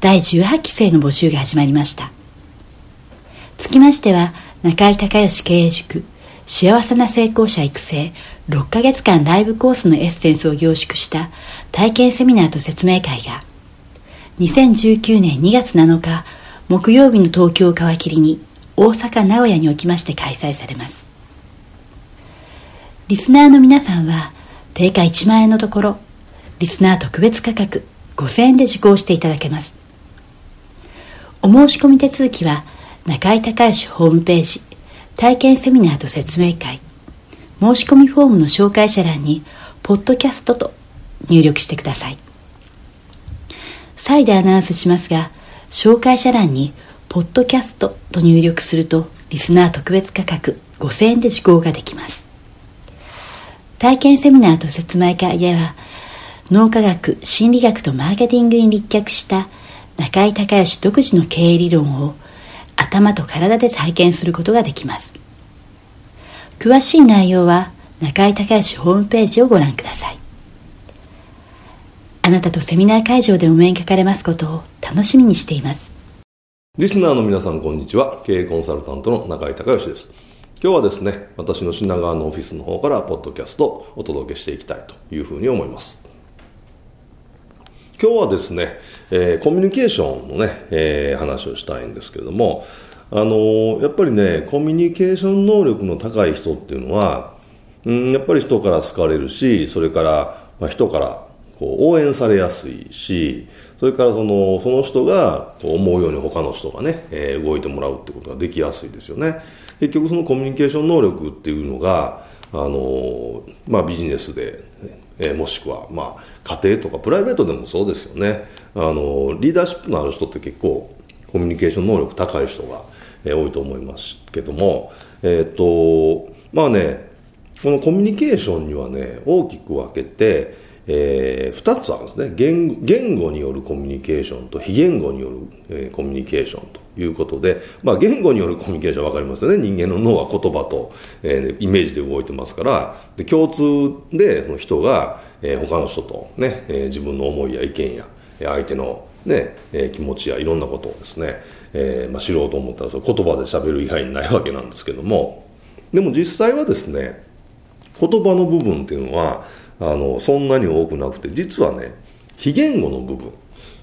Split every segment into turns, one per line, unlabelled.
第18期生の募集が始まりました。つきましては中井隆義経営塾幸せな成功者育成6ヶ月間ライブコースのエッセンスを凝縮した体験セミナーと説明会が2019年2月7日木曜日の東京を皮切りに大阪名古屋におきまして開催されます。リスナーの皆さんは定価1万円のところリスナー特別価格5000円で受講していただけます。お申し込み手続きは中井隆義ホームページ体験セミナーと説明会申し込みフォームの紹介者欄にポッドキャストと入力してください。再でアナウンスしますが紹介者欄にポッドキャストと入力するとリスナー特別価格5000円で受講ができます。体験セミナーと説明会では脳科学心理学とマーケティングに立脚した中井隆義独自の経営理論を頭と体で体験することができます。詳しい内容は中井隆義ホームページをご覧ください。あなたとセミナー会場でお目にかかれますことを楽しみにしています。
リスナーの皆さんこんにちは。経営コンサルタントの中井隆義です。今日はですね私の品川のオフィスの方からポッドキャストをお届けしていきたいというふうに思います。今日はですね、えー、コミュニケーションのね、えー、話をしたいんですけれども、あのー、やっぱりね、コミュニケーション能力の高い人っていうのは、うん、やっぱり人から好かれるし、それから、まあ、人からこう応援されやすいし、それからそのその人がこう思うように他の人がね、えー、動いてもらうってことができやすいですよね。結局そのコミュニケーション能力っていうのが、あのまあ、ビジネスで、えー、もしくは、まあ、家庭とかプライベートでもそうですよね。あのリーダーシップのある人って結構コミュニケーション能力高い人が、えー、多いと思いますけどもえっ、とまあねこのコミュニケーションにはね大きく分けてえー、2つあるんですね。言言語によるコミュニケーションと非言語による、えー、コミュニケーションということで、まあ、言語によるコミュニケーション分かりますよね。人間の脳は言葉と、えー、イメージで動いてますから。で共通でその人が、えー、他の人とね、えー、自分の思いや意見や相手のね、えー、気持ちやいろんなことをですね、えーまあ、知ろうと思ったらそ言葉で喋る以外にないわけなんですけども。でも実際はですね言葉の部分っていうのはあのそんなに多くなくて実はね非言語の部分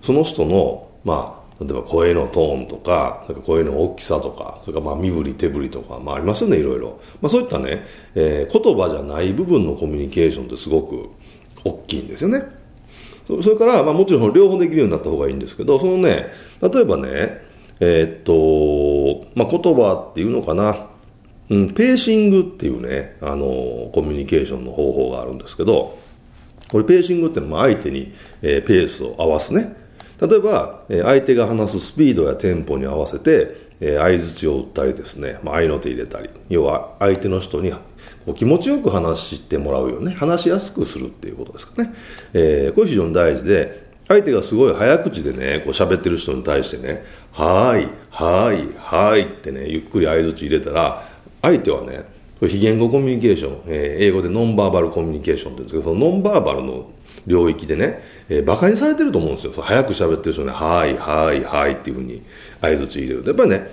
その人のまあ例えば声のトーンとか、か声の大きさとか、それからまあ身振り手振りとか、まあありますよね、いろいろ。まあそういったね、えー、言葉じゃない部分のコミュニケーションってすごく大きいんですよね。それから、まあもちろん両方できるようになった方がいいんですけど、そのね、例えばね、えー、っと、まあ言葉っていうのかな、うん、ペーシングっていうね、あの、コミュニケーションの方法があるんですけど、これペーシングってのは相手に、えー、ペースを合わすね。例えば、えー、相手が話すスピードやテンポに合わせて、えー、相槌を打ったりですね、まあ、合の手入れたり、要は相手の人にこう気持ちよく話してもらうよね、話しやすくするっていうことですかね。えー、これ非常に大事で、相手がすごい早口でね、こう喋ってる人に対してね、はーい、はーい、はーいってね、ゆっくり相槌入れたら、相手はね、非言語コミュニケーション、えー、英語でノンバーバルコミュニケーションって言うんですけど、そのノンバーバルの領域でね、えー、馬鹿にされてると思うんですよ。早く喋ってる人に、はい、はい、はいっていうふうに合図入れる。やっぱりね、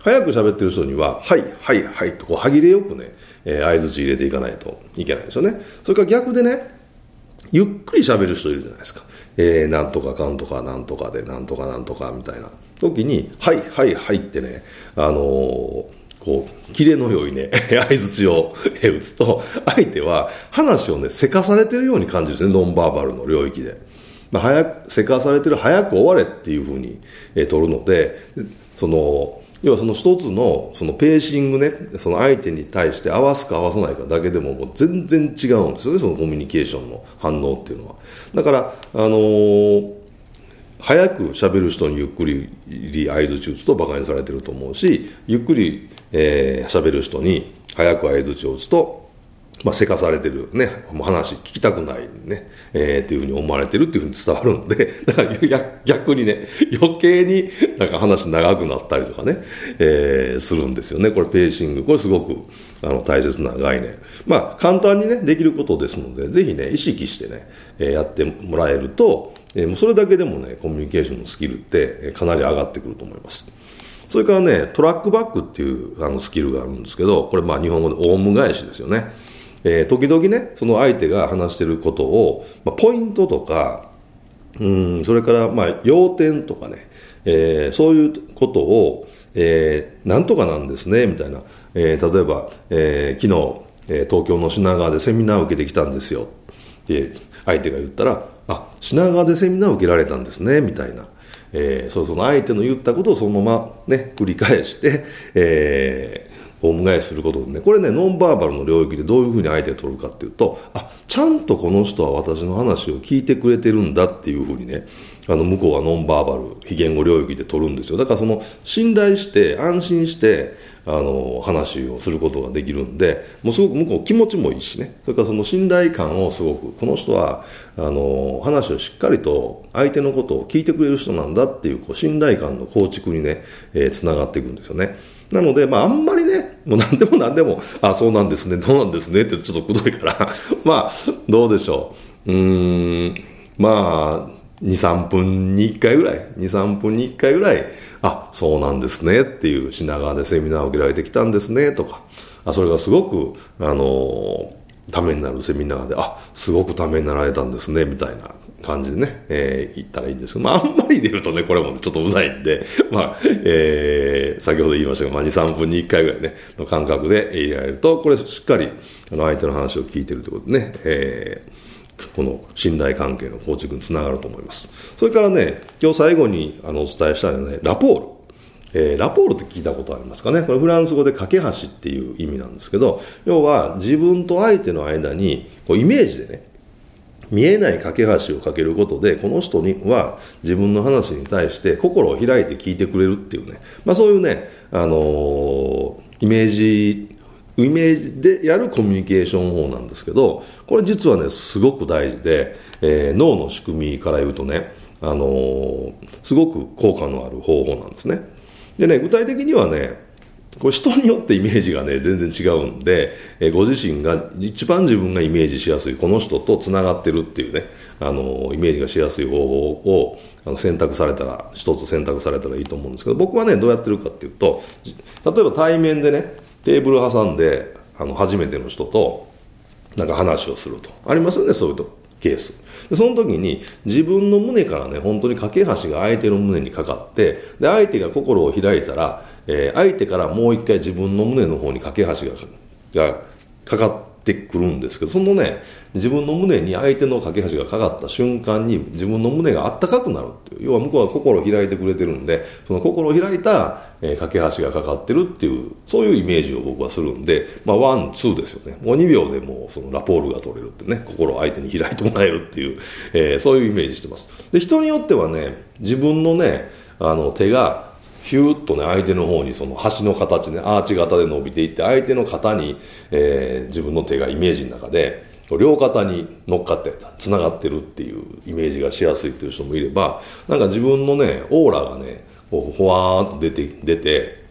早く喋ってる人には、はい、はい、はいとこう歯切れよくね、えー、合図入れていかないといけないですよね。それから逆でね、ゆっくり喋る人いるじゃないですか。えー、なんとかかんとかなんとかでなんとかなんとかみたいな時に「はいはいはい」ってねあのー、こうキレの良いね 相づちを打つと相手は話をねせかされてるように感じるんですねノンバーバルの領域で。まあ、早くせかされてる早く終われっていうふうに、えー、取るのでその要はその一つのそのペーシングねその相手に対して合わすか合わさないかだけでももう全然違うんですよねそのコミュニケーションの反応っていうのはだからあのー、早く喋る人にゆっくり相づち打つと馬鹿にされてると思うしゆっくり、えー、喋る人に早く相づちを打つとまあ、せかされてるね、もう話聞きたくないね、えー、っていうふうに思われてるっていうふうに伝わるんで、だから逆にね、余計になんか話長くなったりとかね、えー、するんですよね。これペーシング。これすごくあの大切な概念。まあ、簡単にね、できることですので、ぜひね、意識してね、えー、やってもらえると、えー、それだけでもね、コミュニケーションのスキルってかなり上がってくると思います。それからね、トラックバックっていうあのスキルがあるんですけど、これまあ日本語でオウム返しですよね。えー、時々ねその相手が話してることを、まあ、ポイントとかうんそれからまあ要点とかね、えー、そういうことを、えー、なんとかなんですねみたいな、えー、例えば、えー、昨日、え、東京の品川でセミナーを受けてきたんですよって相手が言ったらあ品川でセミナーを受けられたんですねみたいな。えー、そその相手の言ったことをそのままね繰り返して、えオウム返しすることでね、これね、ノンバーバルの領域でどういうふうに相手を取るかっていうと、あ、ちゃんとこの人は私の話を聞いてくれてるんだっていうふうにね、あの、向こうはノンバーバル、非言語領域で取るんですよ。だからその、信頼して、安心して、あの、話をすることができるんで、もうすごく向こう気持ちもいいしね、それからその信頼感をすごく、この人は、あの、話をしっかりと相手のことを聞いてくれる人なんだっていう、こう、信頼感の構築にね、えー、つながっていくんですよね。なので、まあ、あんまりね、もう何でも何でも、あ、そうなんですね、どうなんですねってちょっとくどいから、まあ、どうでしょう。うーん、まあ、2、3分に1回ぐらい、2、3分に1回ぐらい、あ、そうなんですねっていう品川でセミナーを受けられてきたんですねとか、あそれがすごく、あのためになるセミナーで、あ、すごくためになられたんですね、みたいな感じでね、えー、言ったらいいんですけど、まあ、あんまり入れるとね、これもちょっとうざいんで、まあ、えー、先ほど言いましたが、まあ、2、3分に1回ぐらいね、の感覚で入れられると、これしっかり、あの、相手の話を聞いてるということでね、えー、この信頼関係の構築につながると思います。それからね、今日最後にあのお伝えしたいのはね、ラポール。えー、ラポールって聞いたことありますかね？これフランス語で架け橋っていう意味なんですけど要は自分と相手の間にこうイメージでね見えない架け橋をかけることでこの人には自分の話に対して心を開いて聞いてくれるっていうね、まあ、そういうね、あのー、イメージイメージでやるコミュニケーション法なんですけどこれ実はねすごく大事で、えー、脳の仕組みから言うとね、あのー、すごく効果のある方法なんですね。でね具体的にはねこれ人によってイメージがね、全然違うんで、えご自身が一番自分がイメージしやすい、この人と繋がってるっていうね、あの、イメージがしやすい方法をあの選択されたら、一つ選択されたらいいと思うんですけど、僕はね、どうやってるかっていうと、例えば対面でね、テーブル挟んで、あの、初めての人と、なんか話をすると。ありますよね、そういうとケース。でその時に自分の胸からね、本当に架け橋が相手の胸にかかって、で、相手が心を開いたら、えー、相手からもう一回自分の胸の方に架け橋ががかかってくるんですけどそのね自分の胸に相手の架け橋がかかった瞬間に自分の胸があったかくなるっていう要は向こうは心を開いてくれてるんでその心を開いた、え、架け橋がかかってるっていうそういうイメージを僕はするんでまあワンツーですよね。もう2秒でもうそのラポールが取れるってね心を相手に開いてもらえるっていう、えー、そういうイメージしてます。で人によってはね自分のねあの手がヒューッとね、相手の方にその橋の形ね、アーチ型で伸びていって、相手の肩に、えー、自分の手がイメージの中で、両肩に乗っかって繋がってるっていうイメージがしやすいっていう人もいれば、なんか自分のね、オーラがね、こう、ほわーっと出て、出て、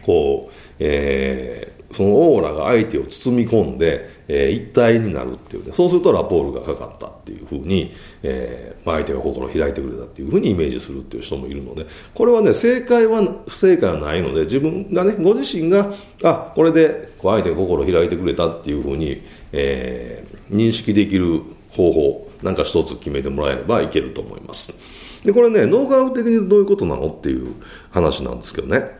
こう、えー、そのオーラが相手を包み込んで、えー、一体になるっていうね、そうするとラポールがかかったっていうふうに、えー、ま、相手が心を開いてくれたっていうふうにイメージするっていう人もいるので、これはね、正解は、不正解はないので、自分がね、ご自身が、あ、これでこう相手が心を開いてくれたっていうふうに、えー、認識できる方法なんか一つ決めてもらえればいけると思います。でこれね脳科学的にどういうことなのっていう話なんですけどね。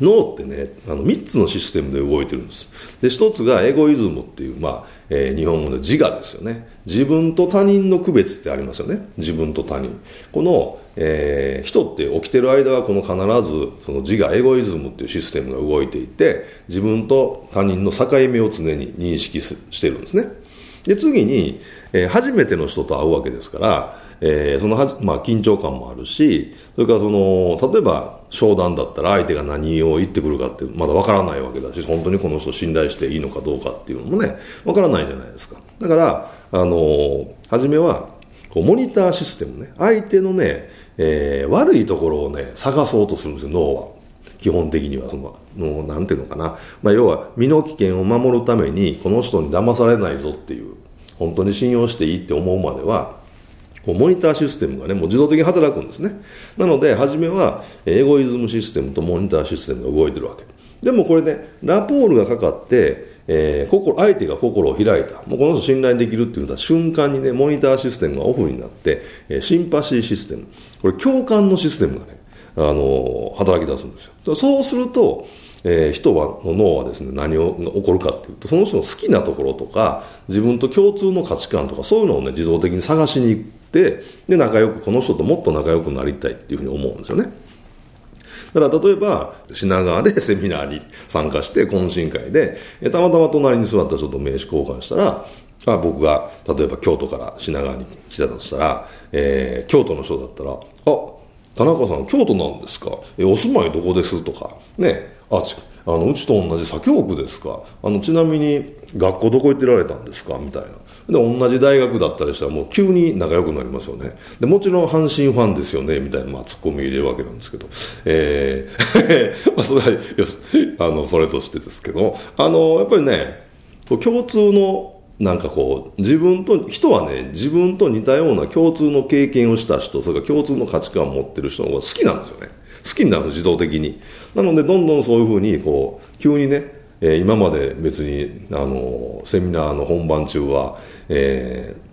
脳ってねあの3つのシステムで動いてるんです。で1つがエゴイズムっていう、まあえー、日本語で自我ですよね。自分と他人の区別ってありますよね。自分と他人。この、えー、人って起きてる間はこの必ずその自我エゴイズムっていうシステムが動いていて自分と他人の境目を常に認識してるんですね。で次に、えー、初めての人と会うわけですからえー、そのは、まあ、緊張感もあるし、それからその、例えば商談だったら相手が何を言ってくるかってまだわからないわけだし、本当にこの人信頼していいのかどうかっていうのもね、わからないじゃないですか。だから、あのー、初めは、こうモニターシステムね、相手のね、えー、悪いところをね、探そうとするんですよ、脳は。基本的には、その、もうなんていうのかな。まあ、要は、身の危険を守るために、この人に騙されないぞっていう、本当に信用していいって思うまでは、こうモニターシステムがね、もう自動的に働くんですね。なので、初めは、エゴイズムシステムとモニターシステムが動いてるわけ。でもこれね、ラポールがかかって、えー、心相手が心を開いた、もうこの人信頼できるっていうのは瞬間にね、モニターシステムがオフになって、えー、シンパシーシステム、これ共感のシステムがね、あの、働き出すんですよ。そうすると、えー、人はの脳はですね何を起こるかっていうとその人の好きなところとか自分と共通の価値観とかそういうのをね自動的に探しに行ってで仲良くこの人ともっと仲良くなりたいっていうふうに思うんですよね。だから例えば品川で セミナーに参加して懇親会でたまたま隣に座った人と名刺交換したらあ僕が例えば京都から品川に来たとしたら、えー、京都の人だったら「あ田中さん京都なんですか？えお住まいどこです?」とか。ね。あちあのうちと同じ左京区ですか？あのちなみに学校どこ行ってられたんですか？みたいな。で同じ大学だったりしたらもう急に仲良くなりますよね。でもちろん阪神ファンですよね？みたいな、まあ、ツッコミ入れるわけなんですけど、えー まあ、それはよしあのそれとしてですけど。あのやっぱりね共通のなんかこう自分と人はね自分と似たような共通の経験をした人それから共通の価値観を持ってる人の方が好きなんですよね。好きになる自動的に。なのでどんどんそういうふうにこう急にね、えー、今まで別にあのセミナーの本番中は、えー、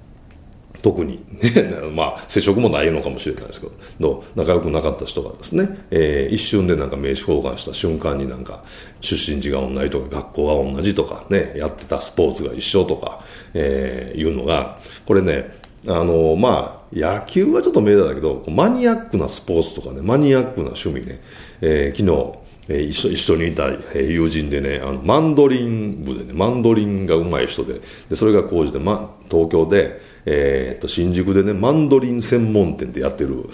特に、ね、まあ、接触もないのかもしれないですけど、仲良くなかった人がですね、えー、一瞬でなんか名刺交換した瞬間になんか、出身地が同じとか、学校が同じとかね、やってたスポーツが一緒とか、えー、いうのが、これね、あの、まあ、野球はちょっと目立だけど、マニアックなスポーツとかね、マニアックな趣味ね、えー、昨日、えー、一緒一緒にいた、えー、友人でね、あのマンドリン部でね、マンドリンが上手い人で、でそれが講じて、ま、東京で、えー、っと、新宿でね、マンドリン専門店でやってる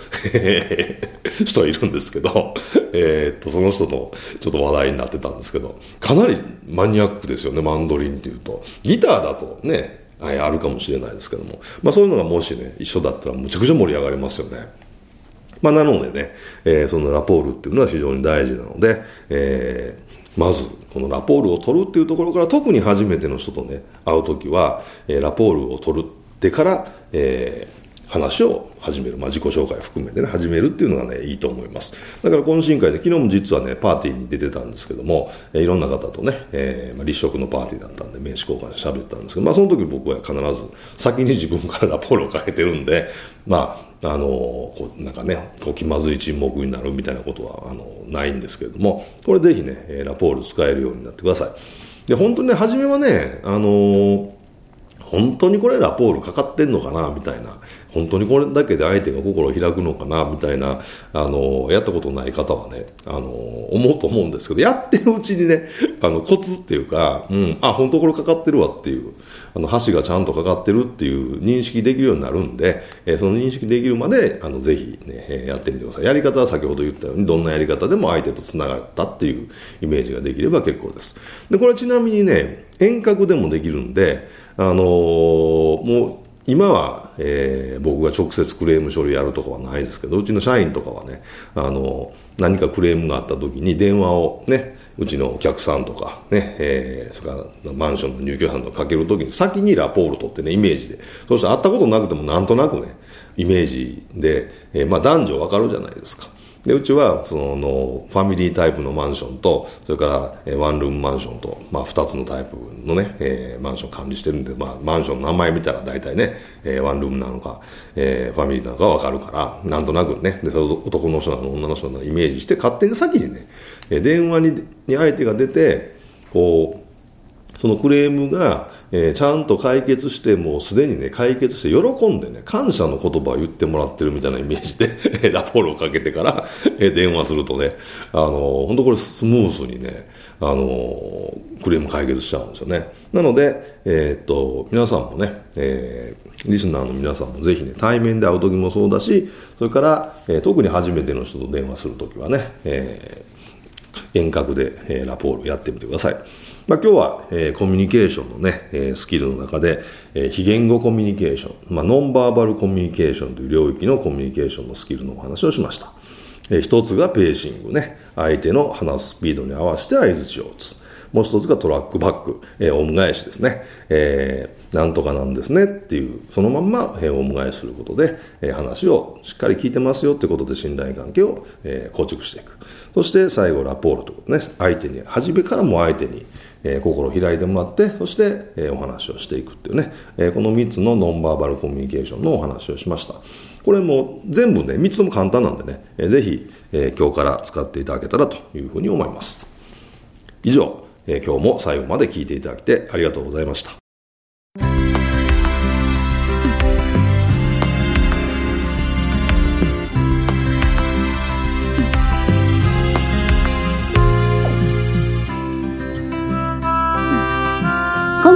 人いるんですけど、えー、っと、その人のちょっと話題になってたんですけど、かなりマニアックですよね、マンドリンっていうと。ギターだとね、はい、あるかもしれないですけども、まあ、そういうのがもしね一緒だったらむちゃくちゃ盛り上がりますよね。まあ、なのでね、えー、そのラポールっていうのは非常に大事なので、えー、まずこのラポールを取るっていうところから特に初めての人とね会う時は、えー、ラポールを取るってから、えー、話を始める、まあ、自己紹介含めてね始めるっていうのがねいいと思います。だから懇親会で昨日も実はねパーティーに出てたんですけども、えー、いろんな方とね、えーまあ、立食のパーティーだったんで名刺交換して喋ったんですけど、まあ、その時僕は必ず先に自分からラポールをかけてるんでまああのこうなんかねこう気まずい沈黙になるみたいなことはあのないんですけれどもこれぜひねラポール使えるようになってください。で本当にね初めはねあの本当にこれラポールかかってんのかなみたいな。本当にこれだけで相手が心を開くのかなみたいなあのやったことない方はねあの思うと思うんですけどやってるうちにねあのコツっていうか、うん、あ本当これかかってるわっていうあの箸がちゃんとかかってるっていう認識できるようになるんで、えー、その認識できるまであのぜひねえやってみてください。やり方は先ほど言ったようにどんなやり方でも相手とつながったっていうイメージができれば結構です。でこれちなみにね遠隔でもできるんであのー、もう今は、えー、僕が直接クレーム処理やるとかはないですけどうちの社員とかはねあの何かクレームがあった時に電話をねうちのお客さんとかね、えー、それからマンションの入居者とかける時に先にラポール取ってねイメージで。そして会ったことなくてもなんとなくねイメージで、えー、まあ男女わかるじゃないですか。でうちはそのファミリータイプのマンションとそれからえワンルームマンションと、まあ、2つのタイプのね、えー、マンション管理してるんで、まあ、マンションの名前見たら大体ね、えー、ワンルームなのか、えー、ファミリーなのか分かるからなんとなくねでその男の人なの女の人なのイメージして勝手に先にね電話にに相手が出てこうそのクレームがえー、ちゃんと解決して、もうすでにね、解決して喜んでね、感謝の言葉を言ってもらってるみたいなイメージで ラポールをかけてから、え、電話するとね、あのー、本当これスムーズにね、あのー、クレーム解決しちゃうんですよね。なので、えー、っと、皆さんもね、えー、リスナーの皆さんもぜひね、対面で会う時もそうだし、それから、えー、特に初めての人と電話するときはね、えー、遠隔で、えー、ラポールやってみてください。まあ、今日は、えー、コミュニケーションのね、えー、スキルの中で、えー、非言語コミュニケーション、まあ、ノンバーバルコミュニケーションという領域のコミュニケーションのスキルのお話をしました。えー、一つがペーシングね、相手の話すスピードに合わせて合図値を打つ。もう一つがトラックバック、えー、オウム返しですね。えー、なんとかなんですねっていう、そのまんま、えー、オウム返しすることで、えー、話をしっかり聞いてますよってことで信頼関係を、えー、構築していく。そして最後、ラポールということね。相手に、初めからも相手に、えー、心を開いてもらって、そして、えー、お話をしていくっていうね、えー、この3つのノンバーバルコミュニケーションのお話をしました。これも全部ね、3つとも簡単なんでね、えー、ぜひ、えー、今日から使っていただけたらというふうに思います。以上、えー、今日も最後まで聞いていただきてありがとうございました。